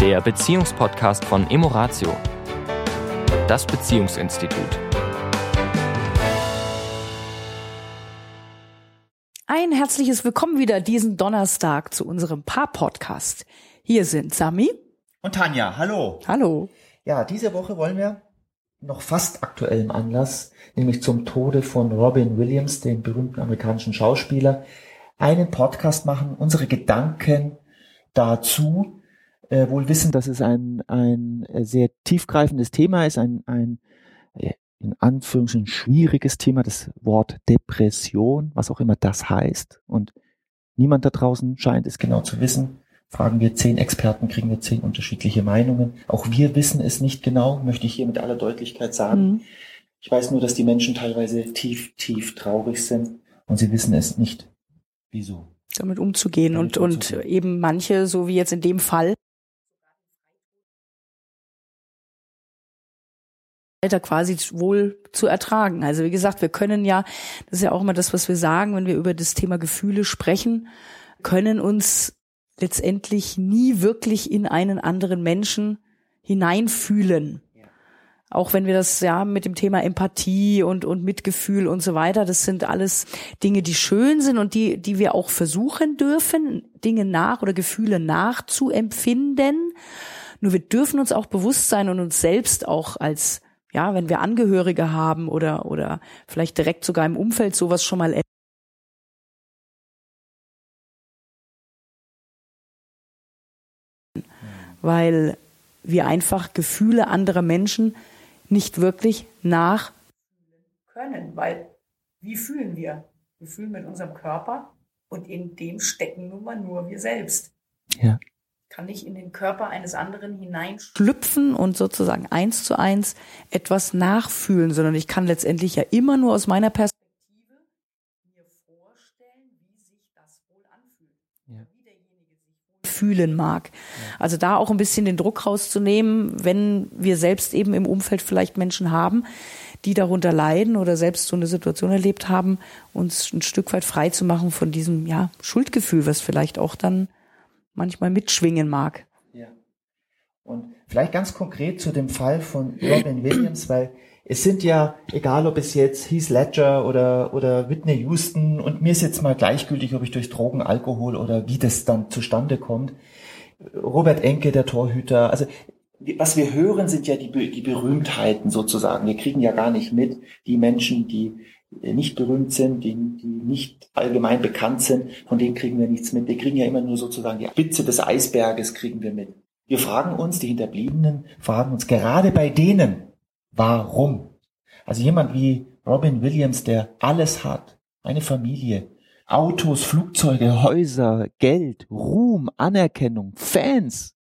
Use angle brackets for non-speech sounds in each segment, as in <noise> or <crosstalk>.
der Beziehungspodcast von Emoratio, das Beziehungsinstitut. Ein herzliches Willkommen wieder diesen Donnerstag zu unserem Paar-Podcast. Hier sind Sami und Tanja. Hallo. Hallo. Ja, diese Woche wollen wir noch fast aktuellem Anlass, nämlich zum Tode von Robin Williams, dem berühmten amerikanischen Schauspieler, einen Podcast machen, unsere Gedanken dazu, äh, wohl wissen, dass es ein, ein sehr tiefgreifendes Thema ist, ein, ein äh, in Anführungszeichen schwieriges Thema, das Wort Depression, was auch immer das heißt. Und niemand da draußen scheint es genau zu wissen. Fragen wir zehn Experten, kriegen wir zehn unterschiedliche Meinungen. Auch wir wissen es nicht genau, möchte ich hier mit aller Deutlichkeit sagen. Mhm. Ich weiß nur, dass die Menschen teilweise tief, tief traurig sind und sie wissen es nicht. Wieso? Damit umzugehen Damit und, umzugehen. und eben manche, so wie jetzt in dem Fall, quasi wohl zu ertragen. Also wie gesagt, wir können ja, das ist ja auch immer das, was wir sagen, wenn wir über das Thema Gefühle sprechen, können uns letztendlich nie wirklich in einen anderen Menschen hineinfühlen. Auch wenn wir das ja mit dem Thema Empathie und, und Mitgefühl und so weiter, das sind alles Dinge, die schön sind und die, die wir auch versuchen dürfen, Dinge nach oder Gefühle nachzuempfinden. Nur wir dürfen uns auch bewusst sein und uns selbst auch als, ja, wenn wir Angehörige haben oder, oder vielleicht direkt sogar im Umfeld sowas schon mal weil wir einfach Gefühle anderer Menschen nicht wirklich nach können, weil wie fühlen wir? Wir fühlen mit unserem Körper und in dem stecken nun mal nur wir selbst. Ja. Kann nicht in den Körper eines anderen hineinschlüpfen und sozusagen eins zu eins etwas nachfühlen, sondern ich kann letztendlich ja immer nur aus meiner Perspektive fühlen mag. Also da auch ein bisschen den Druck rauszunehmen, wenn wir selbst eben im Umfeld vielleicht Menschen haben, die darunter leiden oder selbst so eine Situation erlebt haben, uns ein Stück weit frei zu machen von diesem ja, Schuldgefühl, was vielleicht auch dann manchmal mitschwingen mag. Ja. Und vielleicht ganz konkret zu dem Fall von Robin Williams, weil es sind ja, egal ob es jetzt Heath Ledger oder, oder Whitney Houston, und mir ist jetzt mal gleichgültig, ob ich durch Drogen, Alkohol oder wie das dann zustande kommt. Robert Enke, der Torhüter, also was wir hören, sind ja die, die Berühmtheiten sozusagen. Wir kriegen ja gar nicht mit die Menschen, die nicht berühmt sind, die, die nicht allgemein bekannt sind, von denen kriegen wir nichts mit. Wir kriegen ja immer nur sozusagen die Spitze des Eisberges kriegen wir mit. Wir fragen uns, die Hinterbliebenen fragen uns gerade bei denen, Warum? Also jemand wie Robin Williams, der alles hat, eine Familie, Autos, Flugzeuge, Häuser, Geld, Ruhm, Anerkennung, Fans,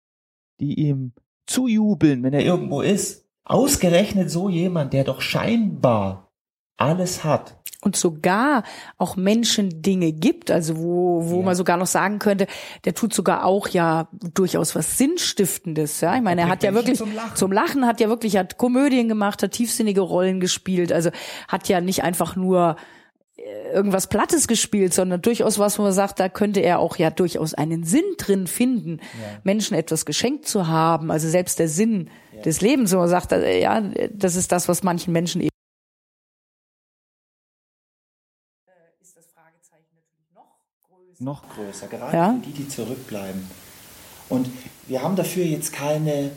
die ihm zujubeln, wenn er irgendwo ist. Ausgerechnet so jemand, der doch scheinbar alles hat, und sogar auch Menschen Dinge gibt, also wo, wo ja. man sogar noch sagen könnte, der tut sogar auch ja durchaus was Sinnstiftendes. Ja, ich meine, er hat ja wirklich zum Lachen. zum Lachen hat ja wirklich hat Komödien gemacht, hat tiefsinnige Rollen gespielt, also hat ja nicht einfach nur äh, irgendwas Plattes gespielt, sondern durchaus was, wo man sagt, da könnte er auch ja durchaus einen Sinn drin finden, ja. Menschen etwas geschenkt zu haben. Also selbst der Sinn ja. des Lebens, wo man sagt, äh, ja, das ist das, was manchen Menschen eben noch größer, gerade ja? für die, die zurückbleiben. Und wir haben dafür jetzt keine,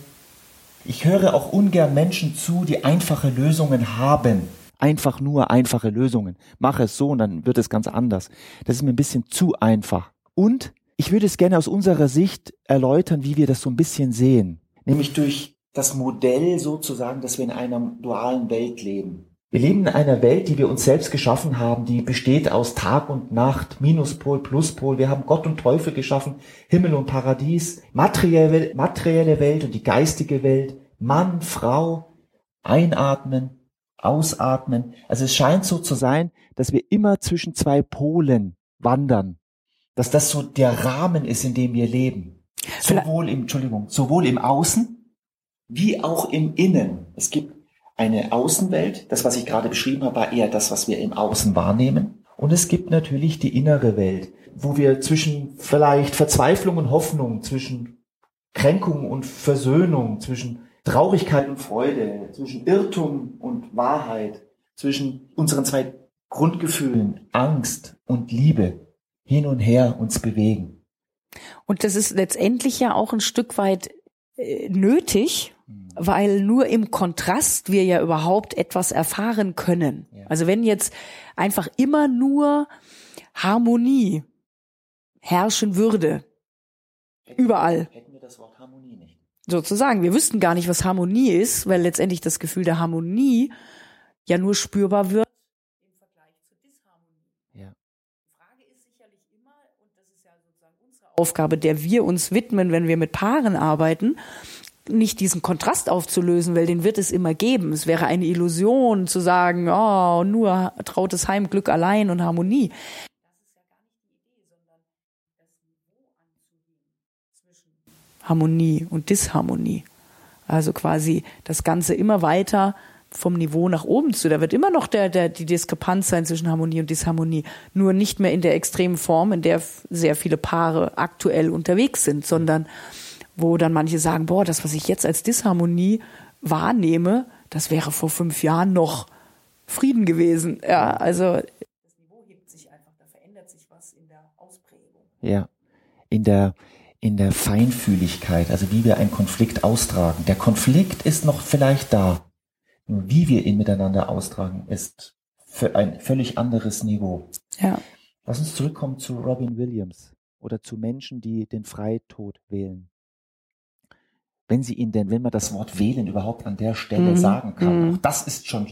ich höre auch ungern Menschen zu, die einfache Lösungen haben. Einfach nur einfache Lösungen. Mach es so und dann wird es ganz anders. Das ist mir ein bisschen zu einfach. Und ich würde es gerne aus unserer Sicht erläutern, wie wir das so ein bisschen sehen. Nämlich durch das Modell sozusagen, dass wir in einer dualen Welt leben. Wir leben in einer Welt, die wir uns selbst geschaffen haben, die besteht aus Tag und Nacht, Minuspol, Pluspol. Wir haben Gott und Teufel geschaffen, Himmel und Paradies, materielle, materielle Welt und die geistige Welt, Mann, Frau, einatmen, ausatmen. Also es scheint so zu sein, dass wir immer zwischen zwei Polen wandern, dass das so der Rahmen ist, in dem wir leben. Sowohl im, Entschuldigung, sowohl im Außen wie auch im Innen. Es gibt eine Außenwelt. Das, was ich gerade beschrieben habe, war eher das, was wir im Außen wahrnehmen. Und es gibt natürlich die innere Welt, wo wir zwischen vielleicht Verzweiflung und Hoffnung, zwischen Kränkung und Versöhnung, zwischen Traurigkeit und Freude, zwischen Irrtum und Wahrheit, zwischen unseren zwei Grundgefühlen, Angst und Liebe, hin und her uns bewegen. Und das ist letztendlich ja auch ein Stück weit äh, nötig. Weil nur im Kontrast wir ja überhaupt etwas erfahren können. Ja. Also wenn jetzt einfach immer nur Harmonie herrschen würde, überall. Hätten wir das Wort Harmonie nicht. Sozusagen. Wir wüssten gar nicht, was Harmonie ist, weil letztendlich das Gefühl der Harmonie ja nur spürbar wird im Vergleich zur Disharmonie. Ja. Die Frage ist sicherlich immer, und das ist ja sozusagen unsere Aufgabe, der wir uns widmen, wenn wir mit Paaren arbeiten, nicht diesen Kontrast aufzulösen, weil den wird es immer geben. Es wäre eine Illusion zu sagen, oh, nur trautes Heim, Glück allein und Harmonie. Harmonie und Disharmonie. Also quasi das Ganze immer weiter vom Niveau nach oben zu. Da wird immer noch der, der, die Diskrepanz sein zwischen Harmonie und Disharmonie. Nur nicht mehr in der extremen Form, in der sehr viele Paare aktuell unterwegs sind, sondern wo dann manche sagen, boah, das, was ich jetzt als Disharmonie wahrnehme, das wäre vor fünf Jahren noch Frieden gewesen. Ja, also das Niveau hebt sich einfach, da verändert sich was in der Ausprägung. Ja, in der in der Feinfühligkeit, also wie wir einen Konflikt austragen. Der Konflikt ist noch vielleicht da. Nur wie wir ihn miteinander austragen, ist für ein völlig anderes Niveau. Ja. Lass uns zurückkommen zu Robin Williams oder zu Menschen, die den Freitod wählen. Wenn sie ihn denn, wenn man das Wort wählen überhaupt an der Stelle mhm. sagen kann, mhm. auch das ist schon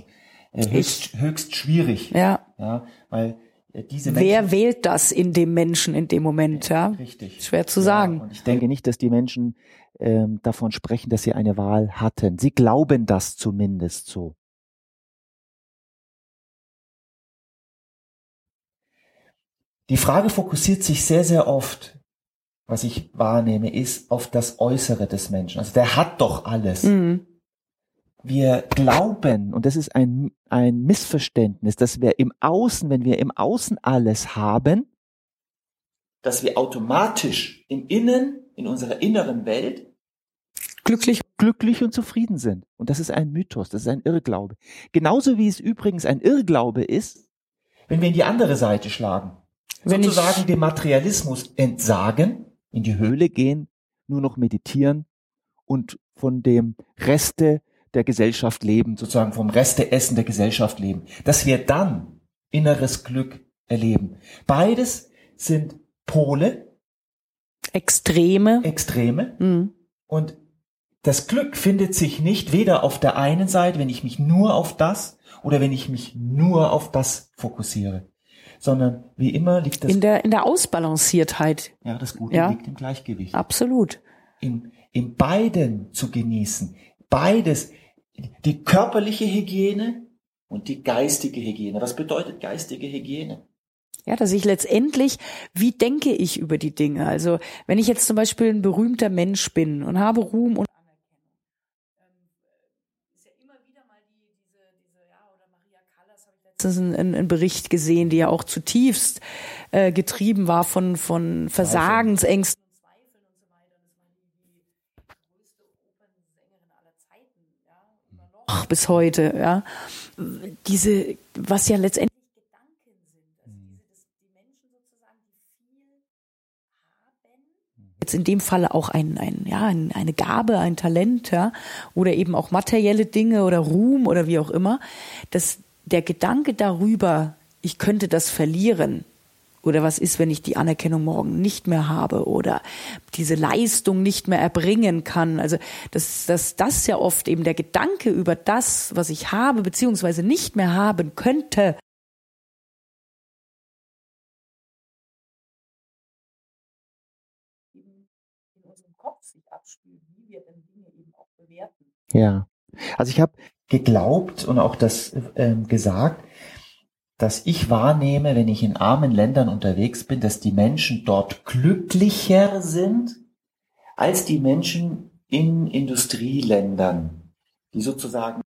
äh, höchst, höchst schwierig. Ja. Ja, weil äh, diese Menschen, Wer wählt das in dem Menschen in dem Moment? Ja, richtig. Schwer zu ja, sagen. Und ich denke nicht, dass die Menschen ähm, davon sprechen, dass sie eine Wahl hatten. Sie glauben das zumindest so. Die Frage fokussiert sich sehr, sehr oft, was ich wahrnehme, ist auf das Äußere des Menschen. Also der hat doch alles. Mhm wir glauben, und das ist ein, ein Missverständnis, dass wir im Außen, wenn wir im Außen alles haben, dass wir automatisch im Innen, in unserer inneren Welt, glücklich, glücklich und zufrieden sind. Und das ist ein Mythos, das ist ein Irrglaube. Genauso wie es übrigens ein Irrglaube ist, wenn wir in die andere Seite schlagen. Wenn sozusagen dem Materialismus entsagen, in die Höhle gehen, nur noch meditieren und von dem Reste der Gesellschaft leben, sozusagen vom Resteessen der Gesellschaft leben, dass wir dann inneres Glück erleben. Beides sind Pole. Extreme. Extreme. Mhm. Und das Glück findet sich nicht weder auf der einen Seite, wenn ich mich nur auf das oder wenn ich mich nur auf das fokussiere, sondern wie immer liegt das in der in der Ausbalanciertheit. Ja, das Gute ja. liegt im Gleichgewicht. Absolut. In, in beiden zu genießen, beides, die körperliche Hygiene und die geistige Hygiene. Was bedeutet geistige Hygiene? Ja, dass ich letztendlich, wie denke ich über die Dinge? Also, wenn ich jetzt zum Beispiel ein berühmter Mensch bin und habe Ruhm und Anerkennung, ähm, ist ja immer wieder mal die, diese, diese, ja, oder Maria Callas habe ich letztens einen, einen Bericht gesehen, die ja auch zutiefst äh, getrieben war von, von Versagensängsten bis heute, ja. Diese, was ja letztendlich jetzt in dem Falle auch ein, ein, ja, ein, eine Gabe, ein Talent, ja, oder eben auch materielle Dinge oder Ruhm oder wie auch immer, dass der Gedanke darüber, ich könnte das verlieren, oder was ist, wenn ich die Anerkennung morgen nicht mehr habe oder diese Leistung nicht mehr erbringen kann? Also, dass, dass das ja oft eben der Gedanke über das, was ich habe, beziehungsweise nicht mehr haben könnte, in unserem Kopf sich abspielt, wie wir dann Dinge eben auch bewerten. Ja. Also ich habe geglaubt und auch das ähm, gesagt, dass ich wahrnehme, wenn ich in armen Ländern unterwegs bin, dass die Menschen dort glücklicher sind als die Menschen in Industrieländern, die sozusagen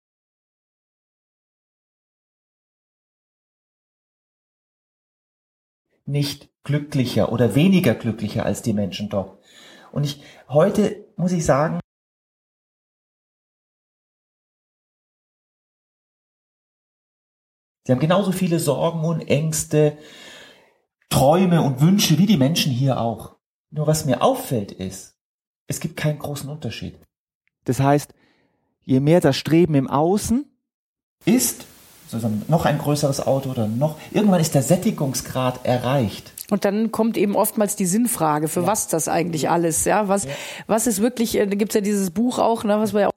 nicht glücklicher oder weniger glücklicher als die Menschen dort. Und ich heute muss ich sagen, Sie haben genauso viele Sorgen und Ängste, Träume und Wünsche wie die Menschen hier auch. Nur was mir auffällt ist, es gibt keinen großen Unterschied. Das heißt, je mehr das Streben im Außen ist, sozusagen noch ein größeres Auto oder noch, irgendwann ist der Sättigungsgrad erreicht. Und dann kommt eben oftmals die Sinnfrage, für ja. was das eigentlich alles, ja, was, ja. was ist wirklich, äh, da gibt's ja dieses Buch auch, ne, was wir ja auch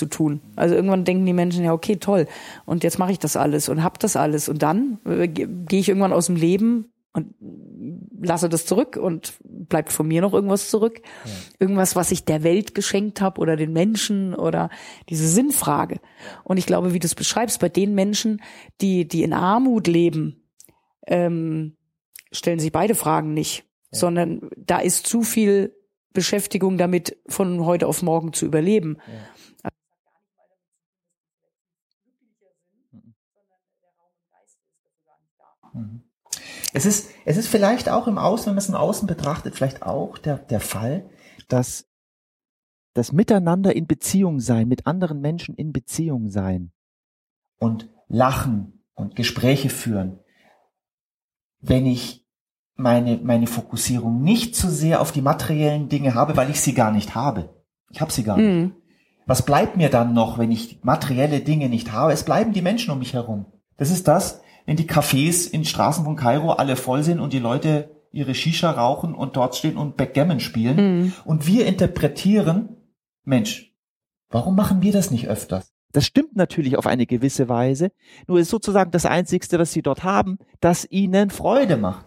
zu tun. Also irgendwann denken die Menschen ja, okay, toll, und jetzt mache ich das alles und hab das alles und dann äh, gehe ich irgendwann aus dem Leben und lasse das zurück und bleibt von mir noch irgendwas zurück. Ja. Irgendwas, was ich der Welt geschenkt habe oder den Menschen oder diese Sinnfrage. Und ich glaube, wie du es beschreibst, bei den Menschen, die, die in Armut leben, ähm, stellen sich beide Fragen nicht, ja. sondern da ist zu viel Beschäftigung damit, von heute auf morgen zu überleben. Ja. Es ist, es ist vielleicht auch im Außen, wenn man es im Außen betrachtet, vielleicht auch der, der Fall, dass das Miteinander in Beziehung sein, mit anderen Menschen in Beziehung sein und lachen und Gespräche führen, wenn ich meine, meine Fokussierung nicht zu sehr auf die materiellen Dinge habe, weil ich sie gar nicht habe. Ich habe sie gar nicht. Mhm. Was bleibt mir dann noch, wenn ich materielle Dinge nicht habe? Es bleiben die Menschen um mich herum. Das ist das, wenn die Cafés in Straßen von Kairo alle voll sind und die Leute ihre Shisha rauchen und dort stehen und Backgammon spielen. Mhm. Und wir interpretieren, Mensch, warum machen wir das nicht öfters? Das stimmt natürlich auf eine gewisse Weise, nur ist sozusagen das Einzigste, was sie dort haben, das ihnen Freude macht.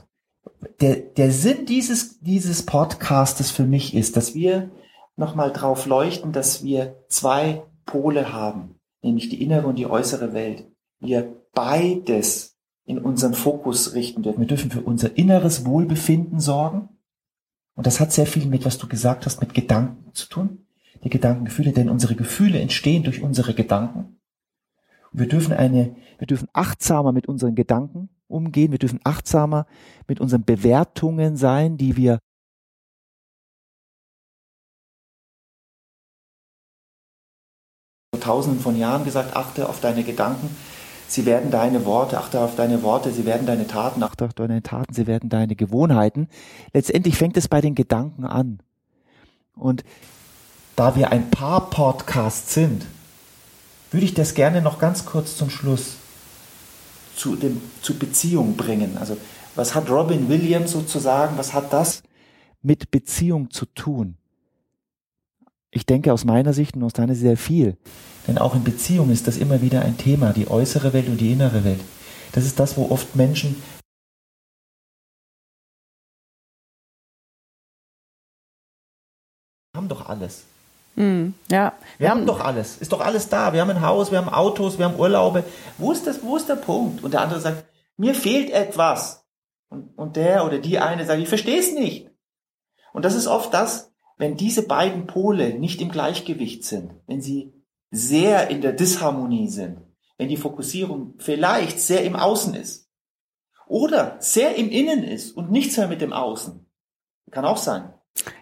Der, der Sinn dieses, dieses Podcastes für mich ist, dass wir nochmal drauf leuchten, dass wir zwei Pole haben, nämlich die innere und die äußere Welt. Wir beides in unseren Fokus richten dürfen. Wir dürfen für unser inneres Wohlbefinden sorgen. Und das hat sehr viel mit, was du gesagt hast, mit Gedanken zu tun. Die Gedankengefühle, denn unsere Gefühle entstehen durch unsere Gedanken. Und wir dürfen eine, wir dürfen achtsamer mit unseren Gedanken umgehen. Wir dürfen achtsamer mit unseren Bewertungen sein, die wir Tausenden von Jahren gesagt, achte auf deine Gedanken Sie werden deine Worte, achte auf deine Worte, sie werden deine Taten, achte auf deine Taten, sie werden deine Gewohnheiten. Letztendlich fängt es bei den Gedanken an. Und da wir ein paar Podcasts sind, würde ich das gerne noch ganz kurz zum Schluss zu, dem, zu Beziehung bringen. Also was hat Robin Williams sozusagen, was hat das mit Beziehung zu tun? Ich denke aus meiner Sicht und aus deiner sehr viel. Denn auch in Beziehungen ist das immer wieder ein Thema, die äußere Welt und die innere Welt. Das ist das, wo oft Menschen haben doch alles. Mm, ja. Wir, wir haben, haben doch alles. Ist doch alles da. Wir haben ein Haus, wir haben Autos, wir haben Urlaube. Wo ist das, wo ist der Punkt? Und der andere sagt, mir fehlt etwas. Und, und der oder die eine sagt, ich verstehe es nicht. Und das ist oft das, wenn diese beiden Pole nicht im Gleichgewicht sind, wenn sie sehr in der Disharmonie sind, wenn die Fokussierung vielleicht sehr im Außen ist oder sehr im Innen ist und nichts mehr mit dem Außen. Kann auch sein.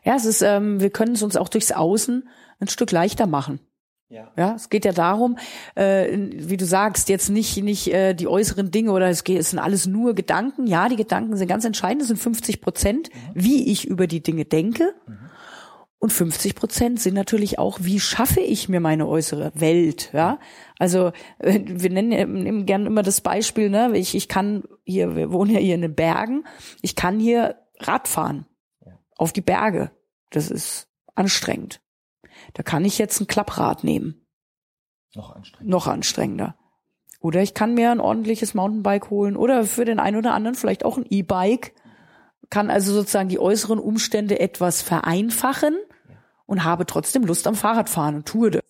Ja, es ist, ähm, wir können es uns auch durchs Außen ein Stück leichter machen. Ja. ja, es geht ja darum, äh, wie du sagst, jetzt nicht nicht äh, die äußeren Dinge oder es geht, es sind alles nur Gedanken. Ja, die Gedanken sind ganz entscheidend, das sind 50 Prozent, mhm. wie ich über die Dinge denke. Mhm. Und 50 Prozent sind natürlich auch, wie schaffe ich mir meine äußere Welt, ja? Also, äh, wir nennen, nehmen gerne immer das Beispiel, ne? Ich, ich kann hier, wir wohnen ja hier in den Bergen, ich kann hier Radfahren auf die Berge. Das ist anstrengend. Da kann ich jetzt ein Klapprad nehmen. Noch anstrengender. Noch anstrengender. Oder ich kann mir ein ordentliches Mountainbike holen oder für den einen oder anderen vielleicht auch ein E-Bike. Kann also sozusagen die äußeren Umstände etwas vereinfachen und habe trotzdem Lust am Fahrradfahren und tue das.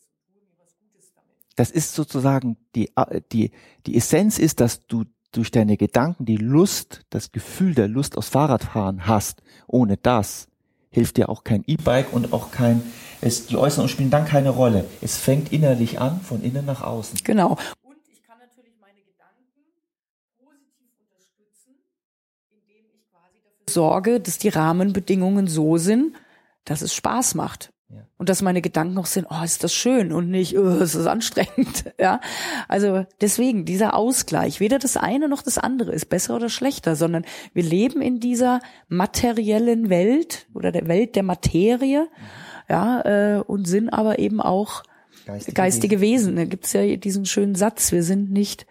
Das ist sozusagen die, die, die Essenz ist, dass du durch deine Gedanken die Lust, das Gefühl der Lust aufs Fahrradfahren hast. Ohne das hilft dir auch kein E-Bike und auch kein, es, die Äußeren spielen dann keine Rolle. Es fängt innerlich an, von innen nach außen. Genau. Sorge, dass die Rahmenbedingungen so sind, dass es Spaß macht. Ja. Und dass meine Gedanken noch sind, oh, ist das schön und nicht, oh, ist das anstrengend. <laughs> Ja, also deswegen dieser Ausgleich, weder das eine noch das andere ist besser oder schlechter, sondern wir leben in dieser materiellen Welt oder der Welt der Materie, ja, äh, und sind aber eben auch geistige, geistige Wesen. Wesen. Da gibt's ja diesen schönen Satz: Wir sind nicht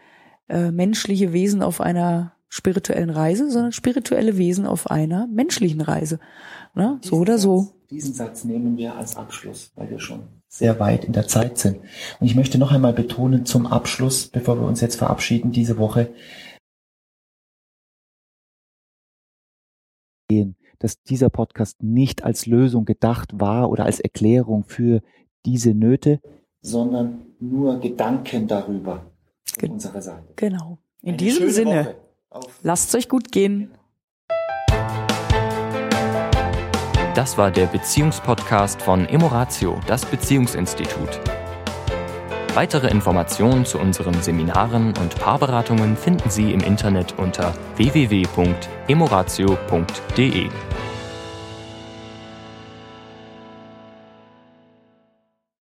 äh, menschliche Wesen auf einer spirituellen Reise, sondern spirituelle Wesen auf einer menschlichen Reise. Ne? So oder so. Diesen Satz nehmen wir als Abschluss, weil wir schon sehr weit in der Zeit sind. Und ich möchte noch einmal betonen zum Abschluss, bevor wir uns jetzt verabschieden diese Woche, dass dieser Podcast nicht als Lösung gedacht war oder als Erklärung für diese Nöte, sondern nur Gedanken darüber von unserer Seite. Genau. In Eine diesem Sinne. Woche. Lasst es euch gut gehen. Das war der Beziehungspodcast von Emoratio, das Beziehungsinstitut. Weitere Informationen zu unseren Seminaren und Paarberatungen finden Sie im Internet unter www.emoratio.de.